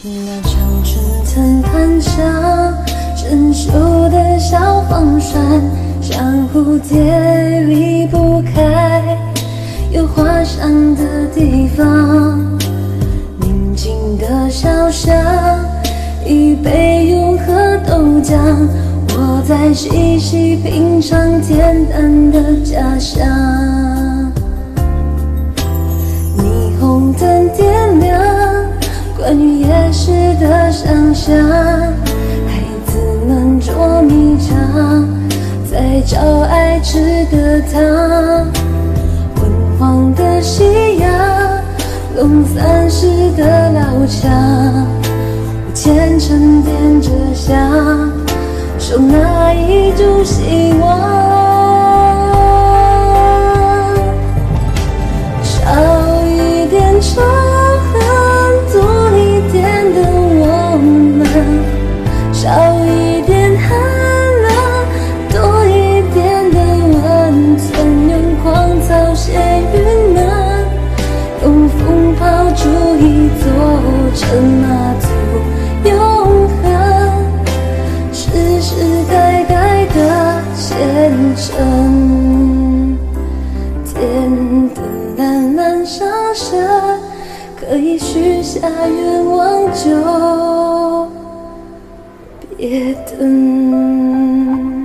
那长春藤攀上生锈的小黄栓，像蝴蝶离不开有花香的地方。宁静的小巷，一杯永和豆浆，我在细细品尝恬淡的家乡。想，孩子们捉迷藏，在找爱吃的糖。昏黄的夕阳，龙山寺的老墙，我虔诚点着香，守那一株希望。上身，可以许下愿望就别等。